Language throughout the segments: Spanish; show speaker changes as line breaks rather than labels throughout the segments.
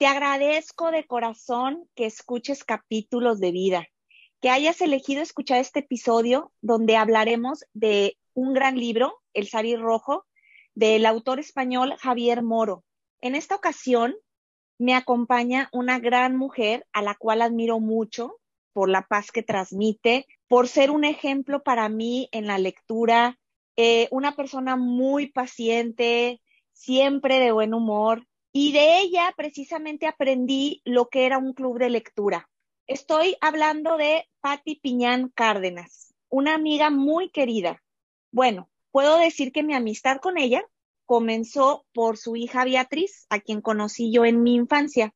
te agradezco de corazón que escuches capítulos de vida, que hayas elegido escuchar este episodio donde hablaremos de un gran libro, El Sari Rojo, del autor español Javier Moro. En esta ocasión me acompaña una gran mujer a la cual admiro mucho por la paz que transmite, por ser un ejemplo para mí en la lectura, eh, una persona muy paciente, siempre de buen humor, y de ella precisamente aprendí lo que era un club de lectura. Estoy hablando de Patti Piñán Cárdenas, una amiga muy querida. Bueno, puedo decir que mi amistad con ella comenzó por su hija Beatriz, a quien conocí yo en mi infancia,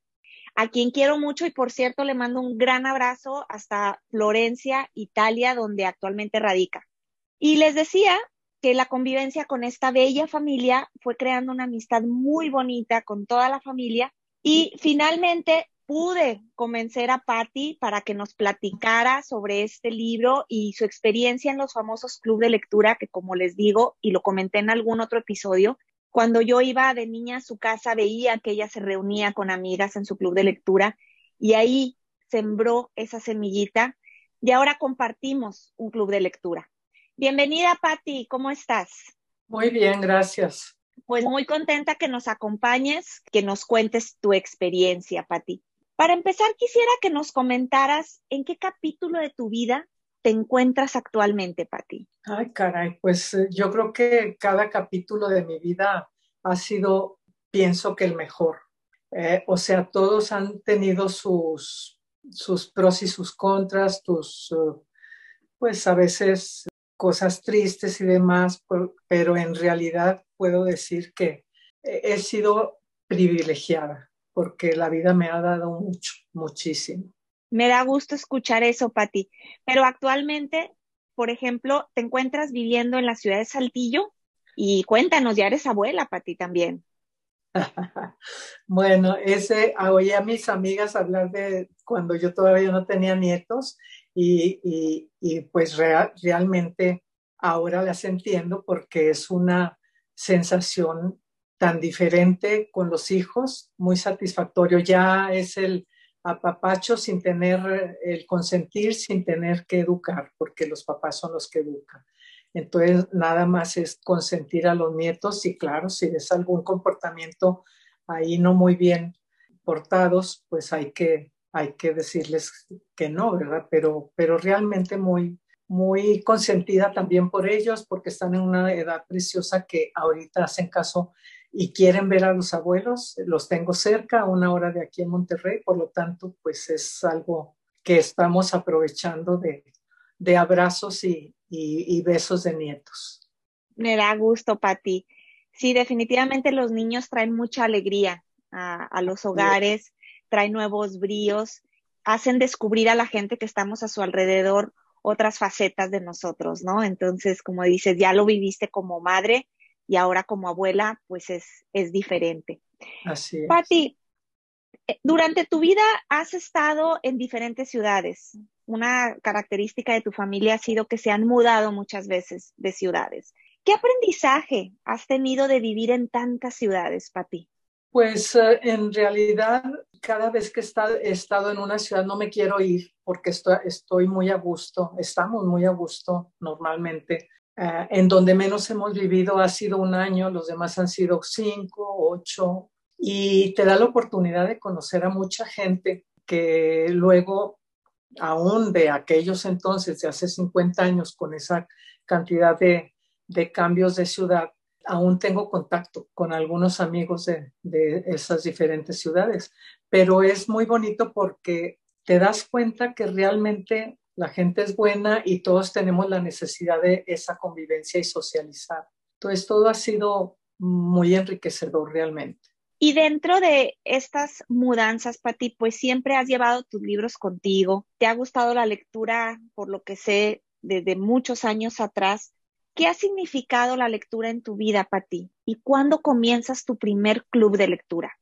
a quien quiero mucho y por cierto le mando un gran abrazo hasta Florencia, Italia, donde actualmente radica. Y les decía que la convivencia con esta bella familia fue creando una amistad muy bonita con toda la familia y finalmente pude convencer a Patty para que nos platicara sobre este libro y su experiencia en los famosos club de lectura que como les digo y lo comenté en algún otro episodio, cuando yo iba de niña a su casa veía que ella se reunía con amigas en su club de lectura y ahí sembró esa semillita y ahora compartimos un club de lectura. Bienvenida, Patti, ¿cómo estás?
Muy bien, gracias.
Pues muy contenta que nos acompañes, que nos cuentes tu experiencia, Patti. Para empezar, quisiera que nos comentaras en qué capítulo de tu vida te encuentras actualmente, Patti.
Ay, caray, pues eh, yo creo que cada capítulo de mi vida ha sido, pienso que el mejor. Eh, o sea, todos han tenido sus, sus pros y sus contras, tus, uh, pues a veces cosas tristes y demás, pero en realidad puedo decir que he sido privilegiada porque la vida me ha dado mucho, muchísimo.
Me da gusto escuchar eso, Pati. Pero actualmente, por ejemplo, te encuentras viviendo en la ciudad de Saltillo y cuéntanos, ya eres abuela, Pati, también.
bueno, ese oí a mis amigas hablar de cuando yo todavía no tenía nietos y, pues realmente ahora las entiendo porque es una sensación tan diferente con los hijos, muy satisfactorio. Ya es el apapacho sin tener el consentir, sin tener que educar, porque los papás son los que educan. Entonces, nada más es consentir a los nietos y claro, si es algún comportamiento ahí no muy bien portados, pues hay que hay que decirles que no, ¿verdad? Pero, pero realmente muy, muy consentida también por ellos porque están en una edad preciosa que ahorita hacen caso y quieren ver a los abuelos. Los tengo cerca, a una hora de aquí en Monterrey, por lo tanto, pues es algo que estamos aprovechando de, de abrazos y, y, besos de nietos.
Me da gusto, Pati. Sí, definitivamente los niños traen mucha alegría a, a los hogares trae nuevos bríos, hacen descubrir a la gente que estamos a su alrededor otras facetas de nosotros, ¿no? Entonces, como dices, ya lo viviste como madre y ahora como abuela, pues es, es diferente.
Así es.
Pati, eh, durante tu vida has estado en diferentes ciudades. Una característica de tu familia ha sido que se han mudado muchas veces de ciudades. ¿Qué aprendizaje has tenido de vivir en tantas ciudades, Pati?
Pues eh, en realidad, cada vez que he estado en una ciudad no me quiero ir porque estoy, muy a gusto, estamos muy a gusto normalmente. Eh, en donde menos hemos vivido ha sido un año, los demás han sido cinco, ocho, y te da la oportunidad de conocer a mucha gente que luego, aún de aquellos entonces, de hace 50 años, con esa cantidad de cambios de ciudad, aún tengo contacto con algunos amigos de, esas diferentes ciudades, pero es muy bonito porque te das cuenta que realmente la gente es buena y todos tenemos la necesidad de esa convivencia y socializar. Entonces todo ha sido muy enriquecedor realmente.
Y dentro de estas mudanzas, Pati, pues siempre has llevado tus libros contigo. Te ha gustado la lectura, por lo que sé, desde muchos años atrás. ¿Qué ha significado la lectura en tu vida, Pati? ¿Y cuándo comienzas tu primer club de lectura?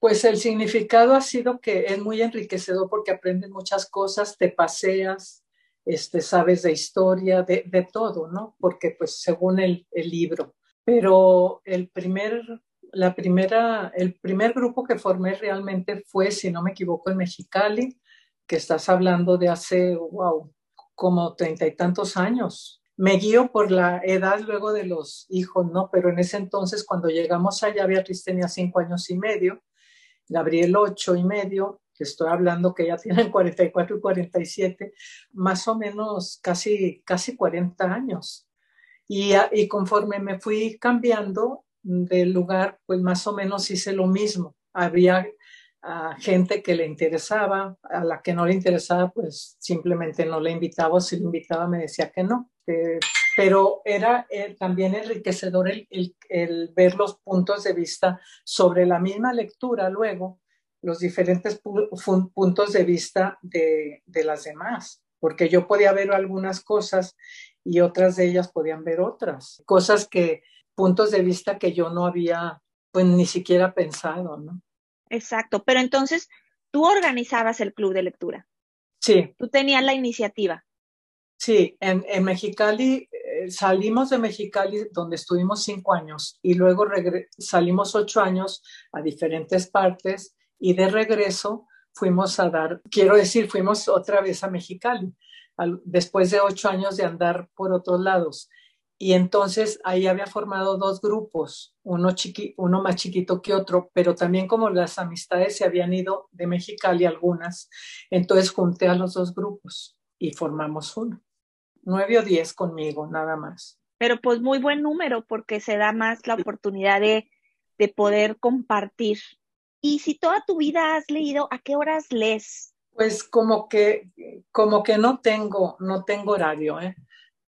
Pues el significado ha sido que es muy enriquecedor porque aprendes muchas cosas, te paseas, este, sabes de historia, de, todo, ¿no? Porque pues según el, el libro. Pero el primer la primera, el primer grupo que formé realmente fue, si no me equivoco, en Mexicali, que estás hablando de hace, wow, como treinta y tantos años. Me guío por la edad luego de los hijos, ¿no? Pero en ese entonces, cuando llegamos allá, Beatriz tenía cinco años y medio, Gabriel ocho y medio, que estoy hablando que ya tienen 44 y 47, más o menos casi, casi 40 años. Y, conforme me fui cambiando, del lugar, pues más o menos hice lo mismo. Había ah, gente que le interesaba, a la que no le interesaba, pues simplemente no le invitaba, si le invitaba me decía que no. Pero era eh, también enriquecedor el, ver los puntos de vista sobre la misma lectura luego, los diferentes puntos de vista de, de las demás, porque yo podía ver algunas cosas y otras de ellas podían ver otras, cosas que puntos de vista que yo no había, pues ni siquiera pensado, ¿no?
Exacto, pero entonces tú organizabas el club de lectura.
Sí.
Tú tenías la iniciativa.
Sí, en, en Mexicali eh, salimos de Mexicali donde estuvimos cinco años y luego salimos ocho años a diferentes partes y de regreso fuimos a dar, quiero decir, fuimos otra vez a Mexicali después de ocho años de andar por otros lados. Y entonces ahí había formado dos grupos, uno, chiqui, uno más chiquito que otro, pero también como las amistades se habían ido de Mexicali algunas, entonces junté a los dos grupos y formamos uno. Nueve o diez conmigo, nada más.
Pero pues muy buen número porque se da más la oportunidad de, de poder compartir. Y si toda tu vida has leído, ¿a qué horas lees?
Pues como que, como que no tengo, no tengo horario, ¿eh?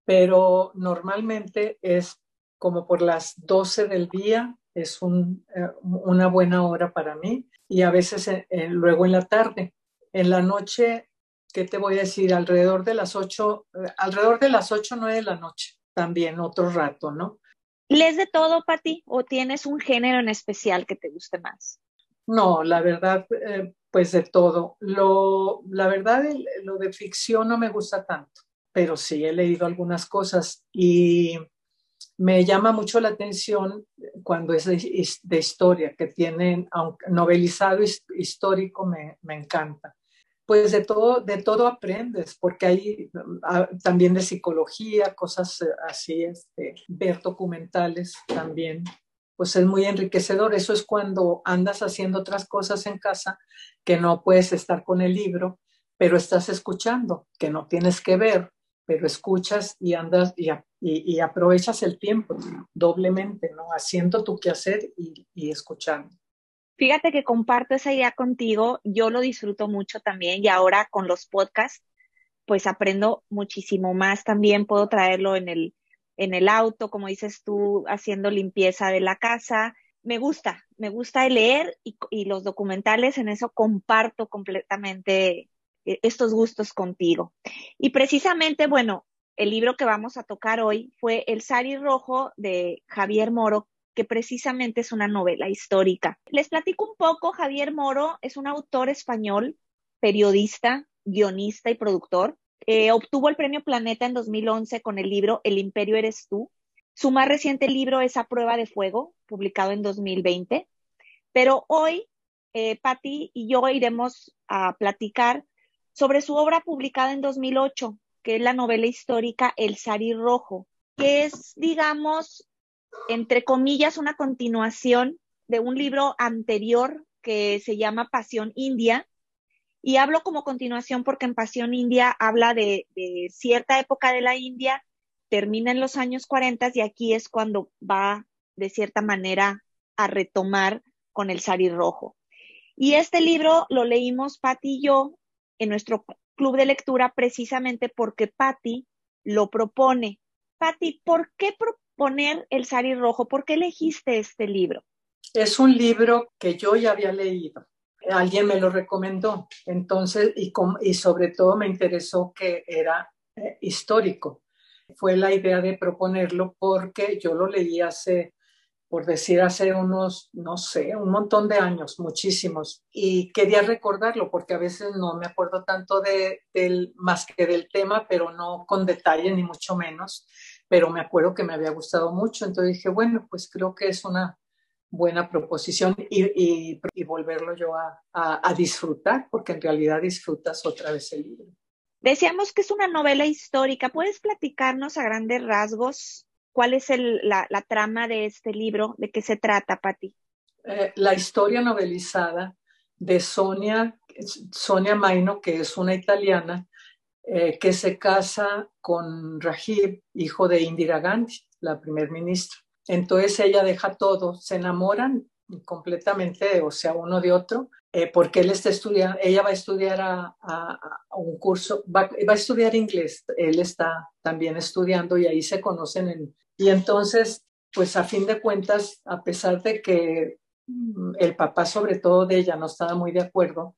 pero normalmente es como por las 12 del día, es un, eh, una buena hora para mí, y a veces eh, eh, luego en la tarde. En la noche, ¿qué te voy a decir? Alrededor de las 8, alrededor de las 8, 9 de la noche, también otro rato, ¿no?
¿Lees de todo, Pati, o tienes un género en especial que te guste más?
No, la verdad, pues de todo. Lo, la verdad, lo de ficción no me gusta tanto pero sí he leído algunas cosas y me llama mucho la atención cuando es de, historia, que tienen, aunque novelizado histórico, me, me, encanta. Pues de todo, de todo aprendes, porque hay ah, también de psicología, cosas así, este, ver documentales también, pues es muy enriquecedor. Eso es cuando andas haciendo otras cosas en casa que no puedes estar con el libro, pero estás escuchando, que no tienes que ver, pero escuchas y andas y, aprovechas el tiempo doblemente, ¿no? Haciendo tu quehacer y escuchando.
Fíjate que comparto esa idea contigo, yo lo disfruto mucho también y ahora con los podcasts, pues aprendo muchísimo más también, puedo traerlo en el, en el auto, como dices tú, haciendo limpieza de la casa. Me gusta, me gusta leer y, y los documentales, en eso comparto completamente eh, estos gustos contigo. Y precisamente, bueno, el libro que vamos a tocar hoy fue El Sari Rojo de Javier Moro, que precisamente es una novela histórica. Les platico un poco, Javier Moro es un autor español, periodista, guionista y productor. Eh, obtuvo el premio Planeta en 2011 con el libro El Imperio Eres tú. Su más reciente libro es A Prueba de Fuego, publicado en 2020. Pero hoy, eh, y yo iremos a platicar sobre su obra publicada en 2008, que es la novela histórica El Sari Rojo, que es, digamos, entre comillas, una continuación de un libro anterior que se llama Pasión India. Y hablo como continuación porque en Pasión India habla de, cierta época de la India, termina en los años 40 y aquí es cuando va de cierta manera a retomar con el sari rojo. Y este libro lo leímos Pati y yo en nuestro club de lectura precisamente porque Patti lo propone. Patti, ¿por qué proponer el sari rojo? ¿Por qué elegiste este libro?
Es un libro que yo ya había leído. Alguien me lo recomendó. Entonces, y, y sobre todo me interesó que era eh, histórico. Fue la idea de proponerlo porque yo lo leí hace por decir hace unos, no sé, un montón de años, muchísimos. Y quería recordarlo porque a veces no me acuerdo tanto de, del, más que del tema, pero no con detalle ni mucho menos. Pero me acuerdo que me había gustado mucho. Entonces dije, bueno, pues creo que es una buena proposición y, y, volverlo yo a, a, a disfrutar, porque en realidad disfrutas otra vez el libro.
Decíamos que es una novela histórica. ¿Puedes platicarnos a grandes rasgos ¿Cuál es la, trama de este libro? ¿De qué se trata, Patti?
Eh, la historia novelizada de Sonia, Sonia Maino, que es una italiana, eh, que se casa con Rajiv, hijo de Indira Gandhi, la primer ministra. Entonces ella deja todo, se enamoran completamente, o sea, uno de otro, eh, porque él está estudiando, ella va a estudiar a, un curso, va, a estudiar inglés, él está también estudiando y ahí se conocen. En, y entonces, pues a fin de cuentas, a pesar de que mm, el papá sobre todo de ella no estaba muy de acuerdo,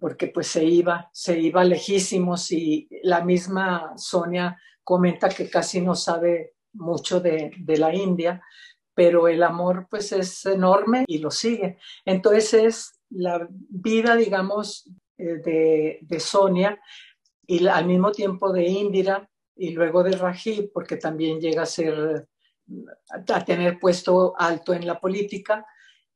porque pues se iba, se iba lejísimos y la misma Sonia comenta que casi no sabe mucho de, de la India, pero el amor pues es enorme y lo sigue. Entonces es la vida, digamos, eh, de, Sonia y al mismo tiempo de Indira y luego de Rajiv, porque también llega a ser, a tener puesto alto en la política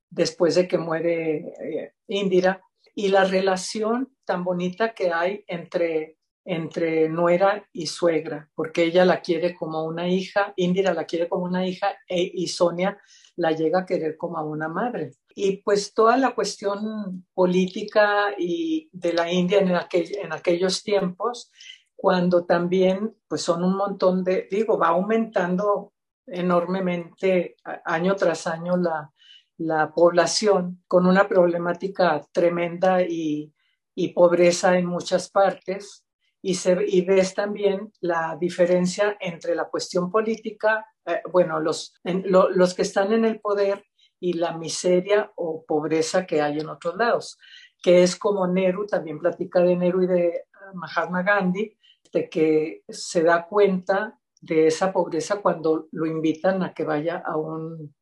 después de que muere eh, Indira, y la relación tan bonita que hay entre, entre nuera y suegra, porque ella la quiere como una hija, Indira la quiere como una hija e, y Sonia la llega a querer como a una madre. Y pues toda la cuestión política y de la India en, en aquellos tiempos, cuando también pues son un montón de, digo, va aumentando enormemente año tras año la, la población con una problemática tremenda y, y pobreza en muchas partes. Y, se, y ves también la diferencia entre la cuestión política, eh, bueno, los, los que están en el poder y la miseria o pobreza que hay en otros lados, que es como Nehru, también platica de Nehru y de Mahatma Gandhi, de que se da cuenta de esa pobreza cuando lo invitan a que vaya a un,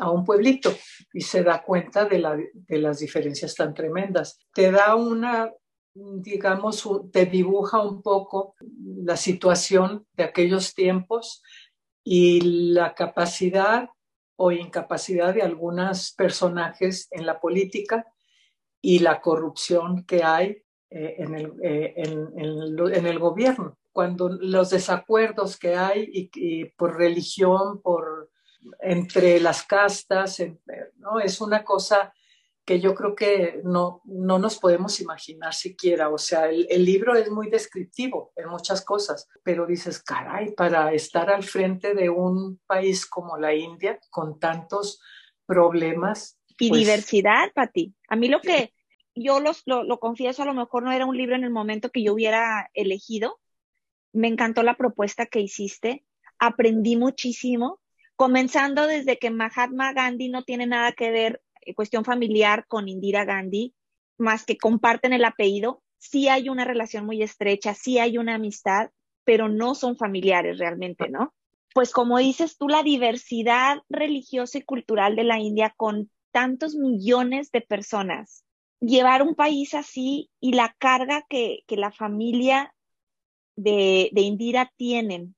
a un pueblito y se da cuenta de, la, de las diferencias tan tremendas. Te da una, digamos, te dibuja un poco la situación de aquellos tiempos y la capacidad o incapacidad de algunos personajes en la política y la corrupción que hay eh, en, el, eh, en, el, gobierno. Cuando los desacuerdos que hay y, por religión, por entre las castas, ¿no? es una cosa que yo creo que no, no nos podemos imaginar siquiera. O sea, el, el, libro es muy descriptivo en muchas cosas, pero dices, caray, para estar al frente de un país como la India, con tantos problemas.
Y pues diversidad, Pati. A mí lo que yo los, lo, lo confieso, a lo mejor no era un libro en el momento que yo hubiera elegido. Me encantó la propuesta que hiciste. Aprendí muchísimo, comenzando desde que Mahatma Gandhi no tiene nada que ver eh, cuestión familiar con Indira Gandhi, más que comparten el apellido, sí hay una relación muy estrecha, sí hay una amistad, pero no son familiares realmente, ¿no? Pues como dices tú, la diversidad religiosa y cultural de la India con tantos millones de personas, llevar un país así y la carga que, la familia de, de, Indira tienen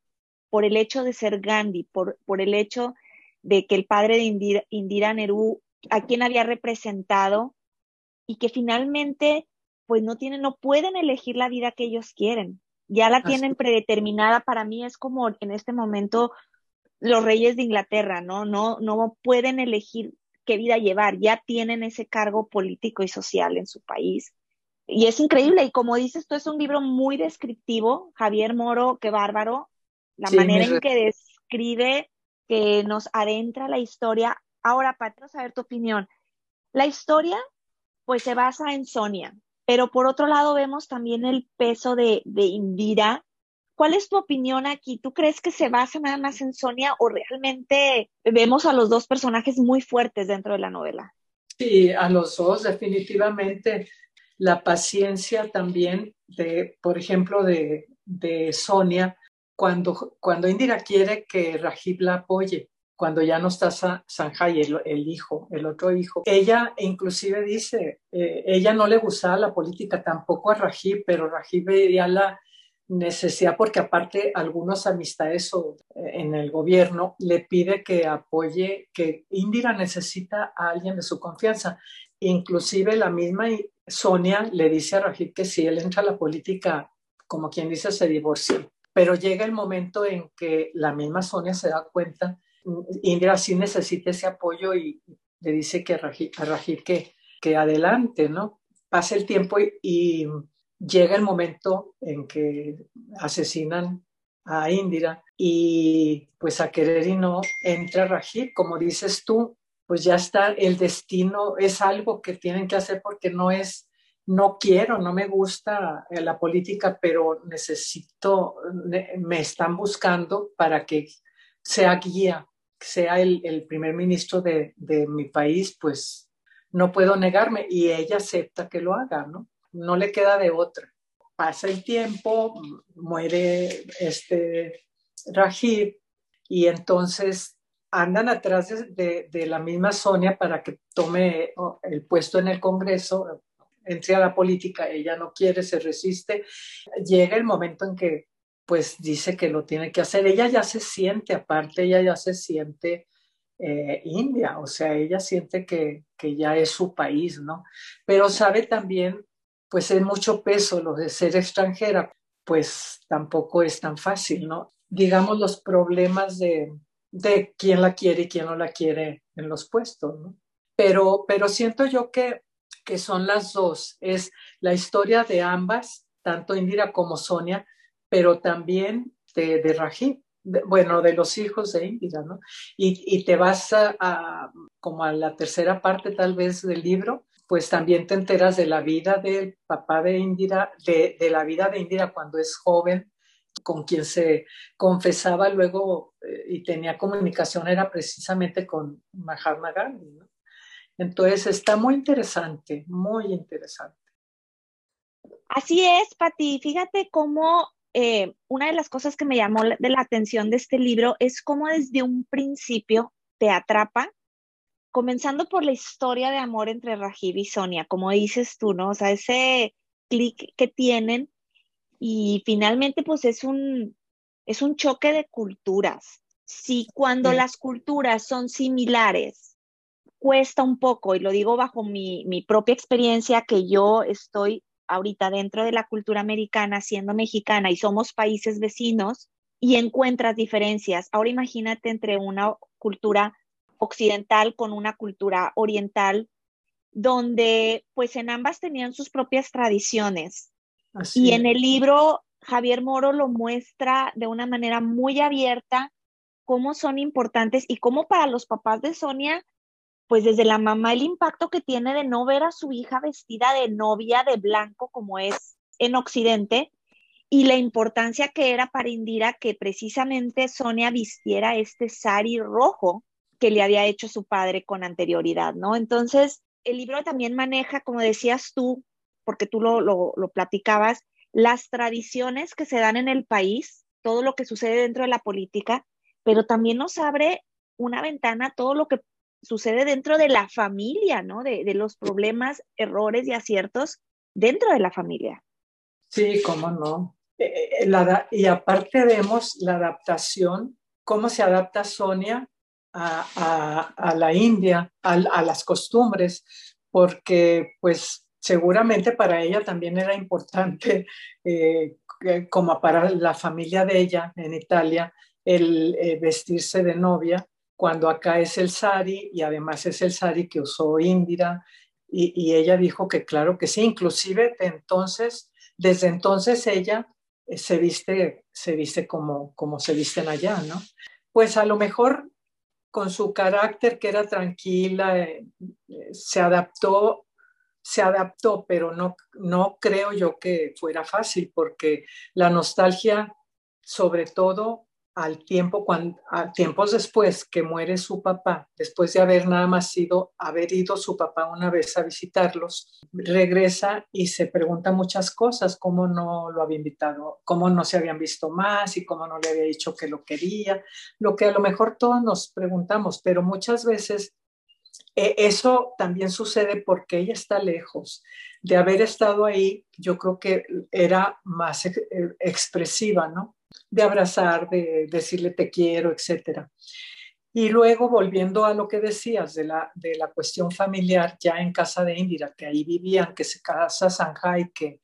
por el hecho de ser Gandhi, por, por el hecho de que el padre de Indira, Indira Nehru a quién había representado y que finalmente pues no tienen, no pueden elegir la vida que ellos quieren. Ya la tienen predeterminada. Para mí es como en este momento los reyes de Inglaterra, ¿no? No, no pueden elegir qué vida llevar. Ya tienen ese cargo político y social en su país. Y es increíble. Y como dices, esto es un libro muy descriptivo. Javier Moro, qué bárbaro. La manera en que describe, que nos adentra la historia Ahora, para saber tu opinión. La historia, pues se basa en Sonia, pero por otro lado vemos también el peso de, de Indira ¿Cuál es tu opinión aquí? ¿Tú crees que se basa nada más en Sonia o realmente vemos a los dos personajes muy fuertes dentro de la novela?
Sí, a los dos definitivamente. La paciencia también de, por ejemplo, de, de Sonia, cuando, cuando Indira quiere que Rajib la apoye, cuando ya no está Sanjay, el, hijo, el otro hijo. Ella inclusive dice, eh, ella no le gustaba la política tampoco a Rajib, pero Rajib veía la necesidad, porque aparte algunas amistades o, eh, en el gobierno le pide que apoye, que Indira necesita a alguien de su confianza. Inclusive la misma Sonia le dice a Rajib que si él entra a la política, como quien dice, se divorcia. Pero llega el momento en que la misma Sonia se da cuenta, Indira sí necesita ese apoyo y le dice que a Rajib, que, que adelante, ¿no? Pasa el tiempo y llega el momento en que asesinan a Indira y pues a querer y no entra Rajib, como dices tú, pues ya está, el destino es algo que tienen que hacer porque no es, no quiero, no me gusta la política, pero necesito, me están buscando para que sea guía, sea el, primer ministro de, de mi país, pues no puedo negarme y ella acepta que lo haga, ¿no? no le queda de otra. Pasa el tiempo, muere este Rajib y entonces andan atrás de, la misma Sonia para que tome oh, el puesto en el Congreso, entre a la política, ella no quiere, se resiste. Llega el momento en que pues dice que lo tiene que hacer. Ella ya se siente, aparte, ella ya se siente eh, India, o sea, ella siente que, que ya es su país, ¿no? Pero sabe también pues es mucho peso lo de ser extranjera, pues tampoco es tan fácil, ¿no? Digamos los problemas de, de quién la quiere y quién no la quiere en los puestos, ¿no? Pero, pero siento yo que, que son las dos, es la historia de ambas, tanto Indira como Sonia, pero también de, de Rajib, bueno, de los hijos de Indira, ¿no? Y, y te vas a, como a la tercera parte tal vez del libro, pues también te enteras de la vida del papá de Indira, de, la vida de Indira cuando es joven, con quien se confesaba luego eh, y tenía comunicación era precisamente con Mahatma Gandhi. Entonces está muy interesante, muy interesante.
Así es, Pati. Fíjate cómo eh, una de las cosas que me llamó de la atención de este libro es cómo desde un principio te atrapa comenzando por la historia de amor entre Rajiv y Sonia, como dices tú, ¿no? O sea, ese clic que tienen y finalmente pues es un, es un choque de culturas. Si cuando las culturas son similares, cuesta un poco, y lo digo bajo mi, mi propia experiencia, que yo estoy ahorita dentro de la cultura americana, siendo mexicana, y somos países vecinos, y encuentras diferencias. Ahora imagínate entre una cultura occidental con una cultura oriental, donde pues en ambas tenían sus propias tradiciones. y en el libro Javier Moro lo muestra de una manera muy abierta cómo son importantes y cómo para los papás de Sonia, pues desde la mamá el impacto que tiene de no ver a su hija vestida de novia de blanco como es en Occidente y la importancia que era para Indira que precisamente Sonia vistiera este sari rojo que le había hecho su padre con anterioridad, ¿no? Entonces, el libro también maneja, como decías tú, porque tú lo, lo, platicabas, las tradiciones que se dan en el país, todo lo que sucede dentro de la política, pero también nos abre una ventana todo lo que sucede dentro de la familia, ¿no? De, los problemas, errores y aciertos dentro de la familia.
Sí, cómo no. Eh, eh, y aparte vemos la adaptación, cómo se adapta Sonia a, la India, a, las costumbres, porque pues seguramente para ella también era importante, eh, como para la familia de ella en Italia, el eh, vestirse de novia, cuando acá es el sari y además es el sari que usó Indira. Y, ella dijo que claro que sí, inclusive entonces, desde entonces ella eh, se viste, se viste como, como se visten allá, ¿no? Pues a lo mejor con su carácter que era tranquila, eh, se adaptó, se adaptó, pero no, no creo yo que fuera fácil porque la nostalgia sobre todo al tiempo, cuando, a tiempos después que muere su papá, después de haber nada más sido, haber ido su papá una vez a visitarlos, regresa y se pregunta muchas cosas, cómo no lo había invitado, cómo no se habían visto más y cómo no le había dicho que lo quería, lo que a lo mejor todos nos preguntamos, pero muchas veces eh, eso también sucede porque ella está lejos. De haber estado ahí, yo creo que era más eh, expresiva, ¿no? de abrazar, de decirle te quiero, etcétera. Y luego, volviendo a lo que decías de la, de la cuestión familiar, ya en casa de Indira, que ahí vivían, que se casa Sanjay, que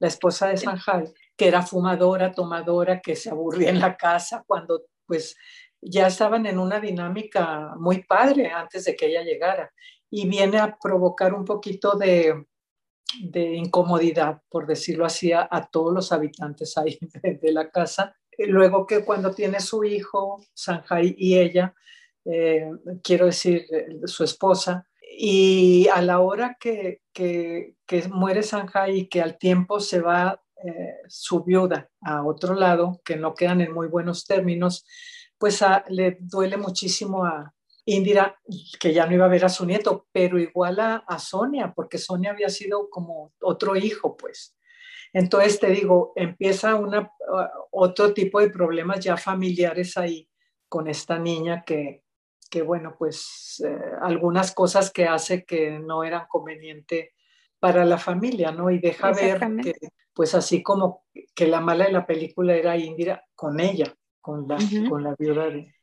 la esposa de Sanjay, que era fumadora, tomadora, que se aburría en la casa cuando pues ya estaban en una dinámica muy padre antes de que ella llegara. Y viene a provocar un poquito de, de incomodidad, por decirlo así, a, todos los habitantes ahí de, la casa. Luego que cuando tiene su hijo, Sanjay y ella, eh, quiero decir, eh, su esposa, y a la hora que, que, muere Sanjay y que al tiempo se va eh, su viuda a otro lado, que no quedan en muy buenos términos, pues le duele muchísimo a, Indira, que ya no iba a ver a su nieto, pero igual a, Sonia, porque Sonia había sido como otro hijo, pues. Entonces te digo, empieza una, uh, otro tipo de problemas ya familiares ahí con esta niña que, que bueno, pues eh, algunas cosas que hace que no eran conveniente para la familia, ¿no? Y deja ver que, pues así como que la mala de la película era Indira con ella, con la, con la viuda de,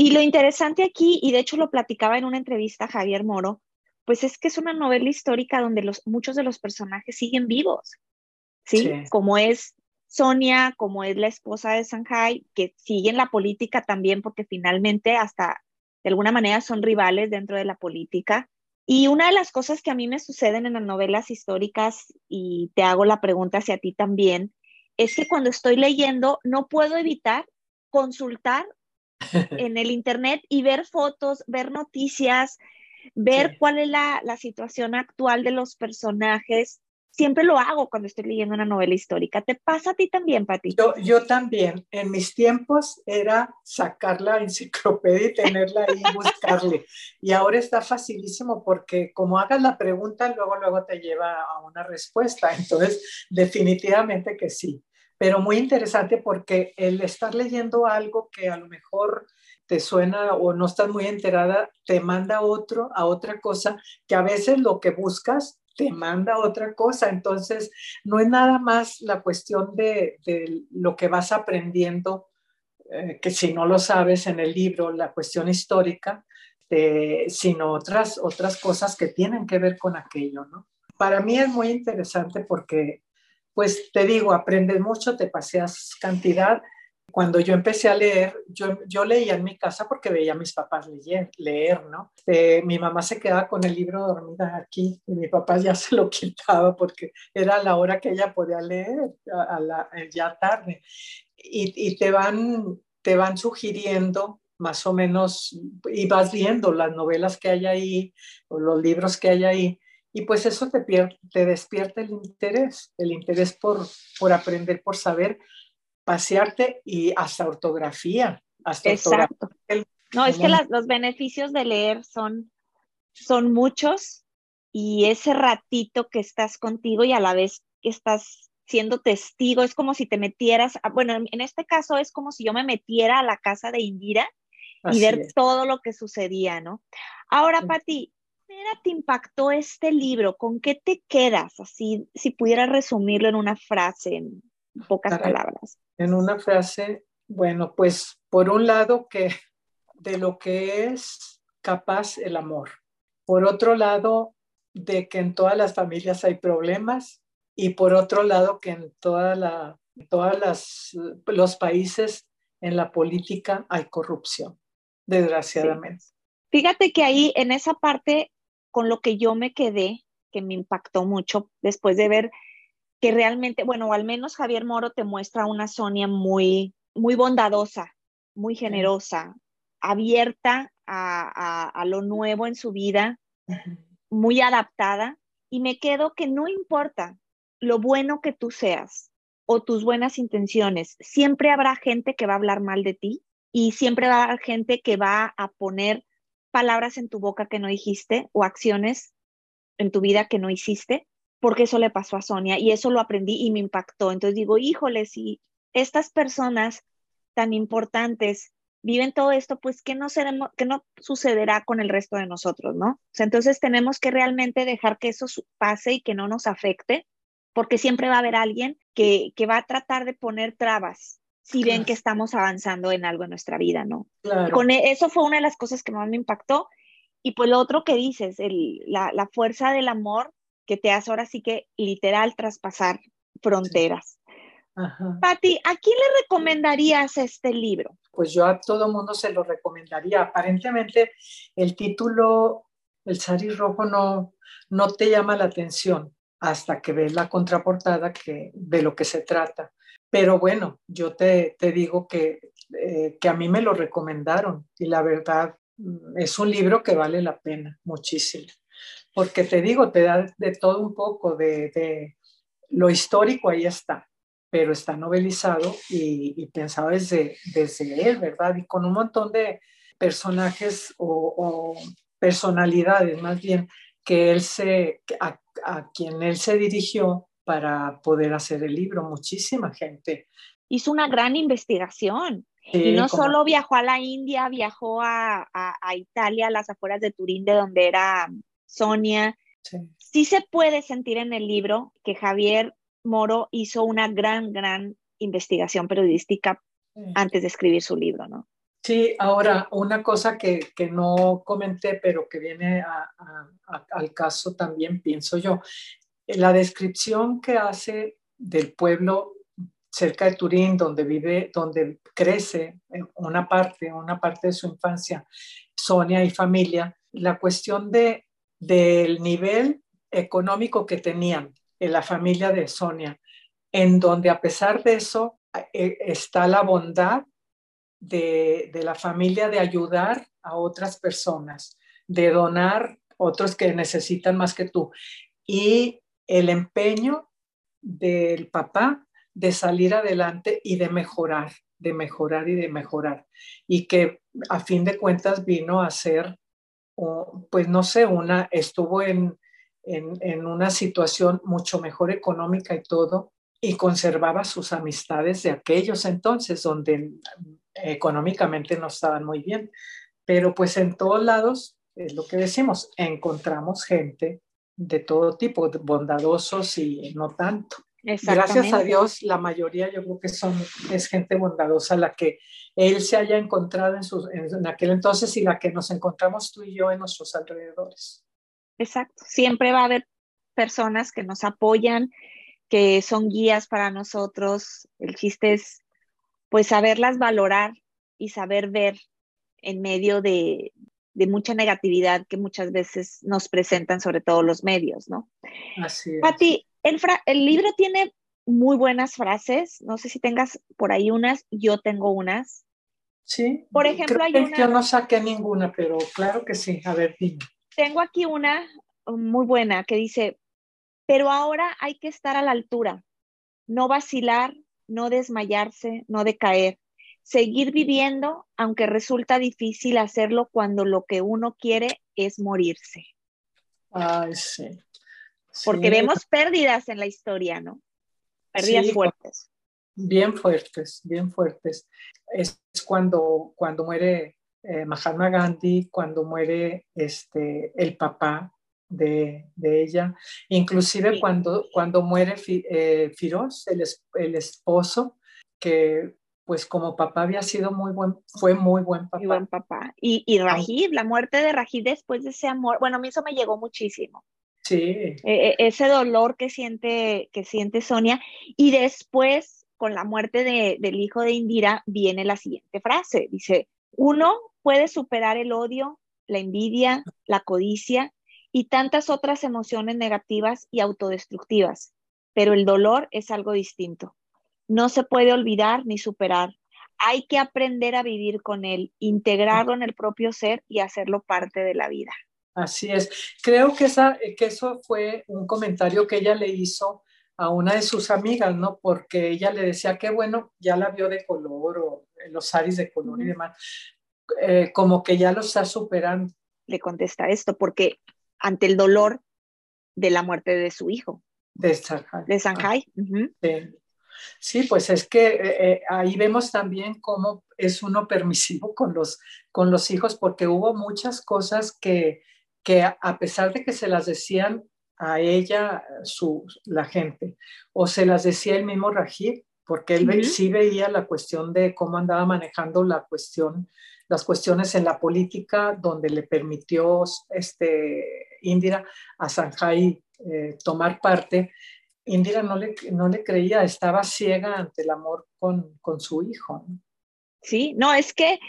y lo interesante aquí, y de hecho lo platicaba en una entrevista a Javier Moro, pues es que es una novela histórica donde los, muchos de los personajes siguen vivos, ¿sí? Como es Sonia, como es la esposa de Sanjay, que siguen la política también porque finalmente hasta de alguna manera son rivales dentro de la política. Y una de las cosas que a mí me suceden en las novelas históricas, y te hago la pregunta hacia ti también, es que cuando estoy leyendo no puedo evitar consultar en el Internet y ver fotos, ver noticias, ver cuál es la, situación actual de los personajes. Siempre lo hago cuando estoy leyendo una novela histórica. ¿Te pasa a ti también, Pati?
Yo, yo también. En mis tiempos era sacar la enciclopedia y tenerla ahí y buscarle. Y ahora está facilísimo porque como hagas la pregunta, luego, luego te lleva a una respuesta. Entonces, definitivamente que sí pero muy interesante porque el estar leyendo algo que a lo mejor te suena o no estás muy enterada, te manda otro, a otra cosa, que a veces lo que buscas te manda otra cosa. Entonces, no es nada más la cuestión de, lo que vas aprendiendo, eh, que si no lo sabes en el libro, la cuestión histórica, eh, sino otras, otras cosas que tienen que ver con aquello, ¿no? Para mí es muy interesante porque pues te digo, aprendes mucho, te paseas cantidad. Cuando yo empecé a leer, yo, yo leía en mi casa porque veía a mis papás leer, leer ¿no? Eh, mi mamá se quedaba con el libro dormida aquí y mi papá ya se lo quitaba porque era la hora que ella podía leer, a, la, ya tarde. Y, y, te, van, te van sugiriendo más o menos, y vas viendo las novelas que hay ahí o los libros que hay ahí, y pues eso te, te despierta el interés, el interés por, por aprender, por saber, pasearte y hasta ortografía. Hasta
Exacto. No, es que los beneficios de leer son, son muchos y ese ratito que estás contigo y a la vez que estás siendo testigo, es como si te metieras, bueno, en este caso es como si yo me metiera a la casa de Indira y ver todo lo que sucedía, ¿no? Ahora, Pati, manera te impactó este libro? ¿Con qué te quedas? Así, si pudieras resumirlo en una frase, en pocas palabras.
En una frase, bueno, pues por un lado que de lo que es capaz el amor. Por otro lado, de que en todas las familias hay problemas y por otro lado que en toda la, todas los países en la política hay corrupción, desgraciadamente.
Fíjate que ahí en esa parte con lo que yo me quedé, que me impactó mucho después de ver que realmente, bueno, al menos Javier Moro te muestra una Sonia muy, muy bondadosa, muy generosa, abierta a, lo nuevo en su vida, muy adaptada, y me quedo que no importa lo bueno que tú seas o tus buenas intenciones, siempre habrá gente que va a hablar mal de ti y siempre va a haber gente que va a poner palabras en tu boca que no dijiste o acciones en tu vida que no hiciste, porque eso le pasó a Sonia y eso lo aprendí y me impactó. Entonces digo, híjole, si estas personas tan importantes viven todo esto, pues ¿qué no, seremos, qué no sucederá con el resto de nosotros, no? entonces tenemos que realmente dejar que eso pase y que no nos afecte, porque siempre va a haber alguien que, que va a tratar de poner trabas si ven que estamos avanzando en algo en nuestra vida, ¿no? Con e, eso fue una de las cosas que más me impactó. Y pues lo otro que dices, el, la, la, fuerza del amor que te hace ahora sí que literal traspasar fronteras. Pati, ¿a quién le recomendarías este libro?
Pues yo a todo mundo se lo recomendaría. Aparentemente el título, El Sari Rojo, no, no te llama la atención hasta que ves la contraportada que, de lo que se trata. Pero bueno, yo te, te digo que, eh, que a mí me lo recomendaron y la verdad mm, es un libro que vale la pena muchísimo. Porque te digo, te da de todo un poco, de, de lo histórico ahí está, pero está novelizado y, pensado desde, desde él, ¿verdad? Y con un montón de personajes o, personalidades más bien que él se, a, quien él se dirigió para poder hacer el libro, muchísima gente.
Hizo una gran investigación. y no solo viajó a la India, viajó a, a, Italia, a las afueras de Turín, de donde era Sonia. Sí. sí. se puede sentir en el libro que Javier Moro hizo una gran, gran investigación periodística antes de escribir su libro, ¿no?
Sí, ahora una cosa que, que no comenté, pero que viene al caso también, pienso yo, la descripción que hace del pueblo cerca de Turín, donde vive, donde crece una parte, una parte de su infancia, Sonia y familia, la cuestión de, del nivel económico que tenían en la familia de Sonia, en donde a pesar de eso eh, está la bondad de, la familia de ayudar a otras personas, de donar otros que necesitan más que tú. Y el empeño del papá de salir adelante y de mejorar, de mejorar y de mejorar. Y que a fin de cuentas vino a ser, pues no sé, una, estuvo en, en, una situación mucho mejor económica y todo, y conservaba sus amistades de aquellos entonces donde económicamente no estaban muy bien. Pero pues en todos lados, es lo que decimos, encontramos gente de todo tipo, bondadosos y no tanto. Gracias a Dios, la mayoría yo creo que son, es gente bondadosa la que él se haya encontrado en, sus, en aquel entonces y la que nos encontramos tú y yo en nuestros alrededores.
Exacto. Siempre va a haber personas que nos apoyan, que son guías para nosotros. El chiste es, pues, saberlas valorar y saber ver en medio de, mucha negatividad que muchas veces nos presentan, sobre todo los medios, ¿no?
Así es.
Pati, el, el libro tiene muy buenas frases. No sé si tengas por ahí unas, yo tengo unas.
Sí.
Por ejemplo, hay una.
Yo no saqué ninguna, pero claro que sí. A ver, dime
tengo aquí una muy buena que dice, pero ahora hay que estar a la altura, no vacilar, no desmayarse, no decaer, seguir viviendo, aunque resulta difícil hacerlo cuando lo que uno quiere es morirse.
Ay, sí.
Porque vemos pérdidas en la historia, ¿no? Pérdidas fuertes.
Bien fuertes, bien fuertes. Es cuando, cuando muere eh, Mahatma Gandhi, cuando muere este, el papá de, ella, inclusive cuando, cuando muere eh, Firoz, el, el, esposo, que pues como papá había sido muy buen, fue muy buen papá.
buen papá. Y, y Rajiv, la muerte de Rajiv después de ese amor, bueno, a mí eso me llegó muchísimo.
Sí.
E, e, ese dolor que siente, que siente Sonia. Y después, con la muerte de, del hijo de Indira, viene la siguiente frase. Dice, uno puede superar el odio, la envidia, la codicia y tantas otras emociones negativas y autodestructivas, pero el dolor es algo distinto. No se puede olvidar ni superar. Hay que aprender a vivir con él, integrarlo en el propio ser y hacerlo parte de la vida.
Así es. Creo que, esa, que eso fue un comentario que ella le hizo a una de sus amigas, ¿no? Porque ella le decía que bueno, ya la vio de color o los saris de color y demás, eh, como que ya lo está superando.
Le contesta esto, porque ante el dolor de la muerte de su hijo.
De Shanghai.
De
sí. Pues es que eh, eh, ahí vemos también cómo es uno permisivo con los, con los hijos, porque hubo muchas cosas que, que a pesar de que se las decían a ella su, la gente, o se las decía el mismo Rajib, porque él sí veía la cuestión de cómo andaba manejando la cuestión, las cuestiones en la política, donde le permitió este, Indira a Sanjay eh, tomar parte. Indira no le, no le creía, estaba ciega ante el amor con, con su hijo.
Sí, no, es que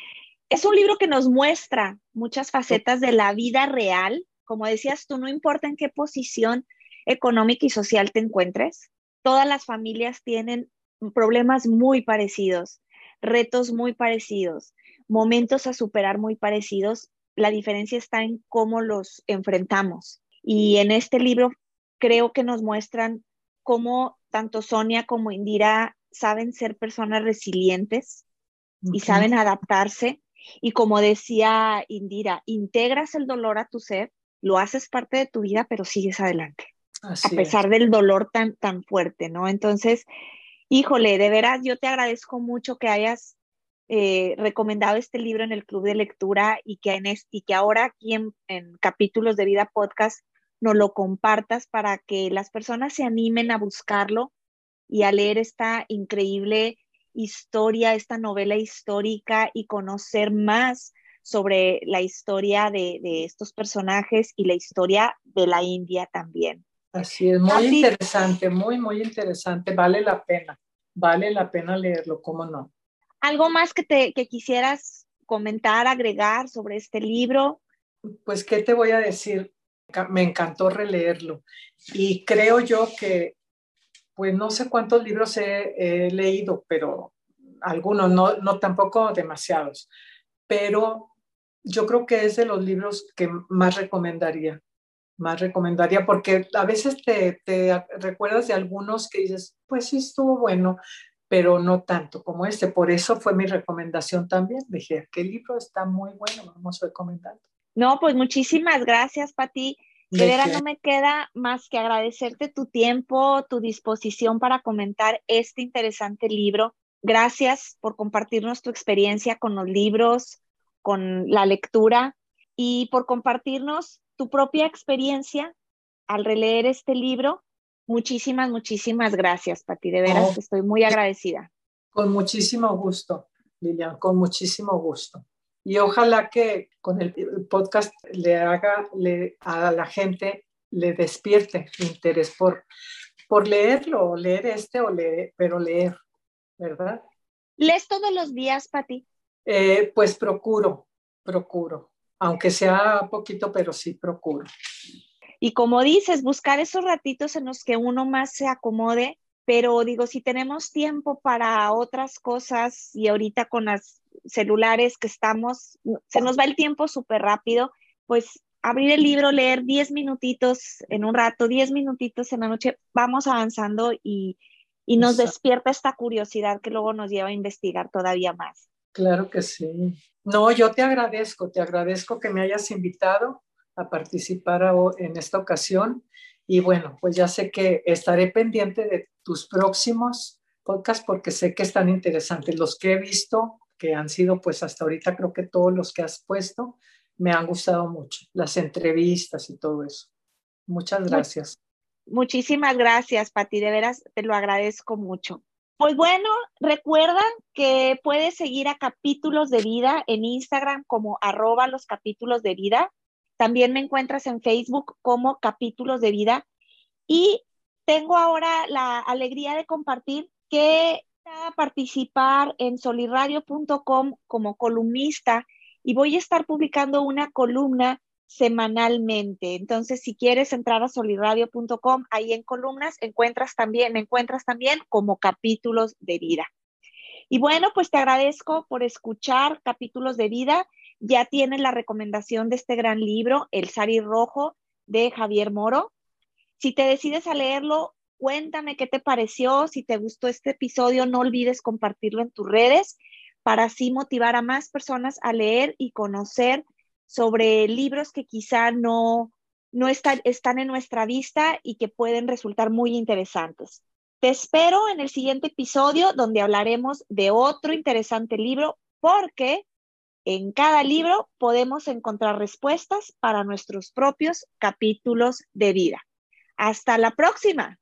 es un libro que nos muestra muchas facetas de la vida real. Como decías tú, no importa en qué posición económica y social te encuentres, todas las familias tienen problemas muy parecidos, retos muy parecidos, momentos a superar muy parecidos. La diferencia está en cómo los enfrentamos. Y en este libro creo que nos muestran cómo tanto Sonia como Indira saben ser personas resilientes y saben adaptarse. Y como decía Indira, integras el dolor a tu ser, lo haces parte de tu vida, pero sigues adelante, a pesar del dolor tan, tan fuerte, ¿no? Entonces, híjole, de veras, yo te agradezco mucho que hayas eh, recomendado este libro en el club de lectura y que, en y que ahora aquí en, en capítulos de vida podcast nos lo compartas para que las personas se animen a buscarlo y a leer esta increíble historia, esta novela histórica y conocer más sobre la historia de, estos personajes y la historia de la India también.
Así es, muy interesante, muy, muy interesante, vale la pena, vale la pena leerlo, ¿cómo no?
¿Algo más que, te, que quisieras comentar, agregar sobre este libro?
Pues, ¿qué te voy a decir? Me encantó releerlo y creo yo que pues no sé cuántos libros he, leído, pero algunos, no, no tampoco demasiados, pero yo creo que es de los libros que más recomendaría, más recomendaría, porque a veces te, recuerdas de algunos que dices, pues sí estuvo bueno, pero no tanto como este. Por eso fue mi recomendación también. Dije, qué libro está muy bueno, vamos recomendando.
No, pues muchísimas gracias, Pati. De veras no me queda más que agradecerte tu tiempo, tu disposición para comentar este interesante libro. Gracias por compartirnos tu experiencia con los libros, con la lectura y por compartirnos tu propia experiencia al releer este libro. Muchísimas, muchísimas gracias, Pati. De veras, estoy muy agradecida.
Con muchísimo gusto, Lilian, con muchísimo gusto. Y ojalá que con el podcast le haga le, a la gente, le despierte interés por, por leerlo, leer este o leer, pero leer, ¿verdad?
¿Lees todos los días, Pati?
Eh, pues procuro, procuro, aunque sea poquito, pero sí procuro.
Y como dices, buscar esos ratitos en los que uno más se acomode, pero digo, si tenemos tiempo para otras cosas y ahorita con las celulares que estamos, se nos va el tiempo súper rápido, pues abrir el libro, leer 10 minutitos en un rato, 10 minutitos en la noche, vamos avanzando y, y nos despierta esta curiosidad que luego nos lleva a investigar todavía más.
Claro que sí. No, yo te agradezco, te agradezco que me hayas invitado a participar en esta ocasión y bueno, pues ya sé que estaré pendiente de tus próximos podcasts porque sé que están interesantes. Los que he visto que han sido pues hasta ahorita creo que todos los que has puesto me han gustado mucho, las entrevistas y todo eso. Muchas gracias.
Muchísimas gracias, Pati, de veras te lo agradezco mucho. Pues bueno, recuerda que puedes seguir a Capítulos de Vida en Instagram como arroba los capítulos de vida. También me encuentras en Facebook como Capítulos de Vida. Y tengo ahora la alegría de compartir que a participar en soliradio.com como columnista y voy a estar publicando una columna semanalmente. Entonces, si quieres entrar a soliradio.com, ahí en columnas encuentras también, encuentras también como capítulos de vida. Y bueno, pues te agradezco por escuchar capítulos de vida. Ya tienes la recomendación de este gran libro, El Sari Rojo, de Javier Moro. Si te decides a leerlo, Cuéntame qué te pareció. Si te gustó este episodio, no olvides compartirlo en tus redes para así motivar a más personas a leer y conocer sobre libros que quizá no, no están, están en nuestra vista y que pueden resultar muy interesantes. Te espero en el siguiente episodio donde hablaremos de otro interesante libro porque en cada libro podemos encontrar respuestas para nuestros propios capítulos de vida. Hasta la próxima.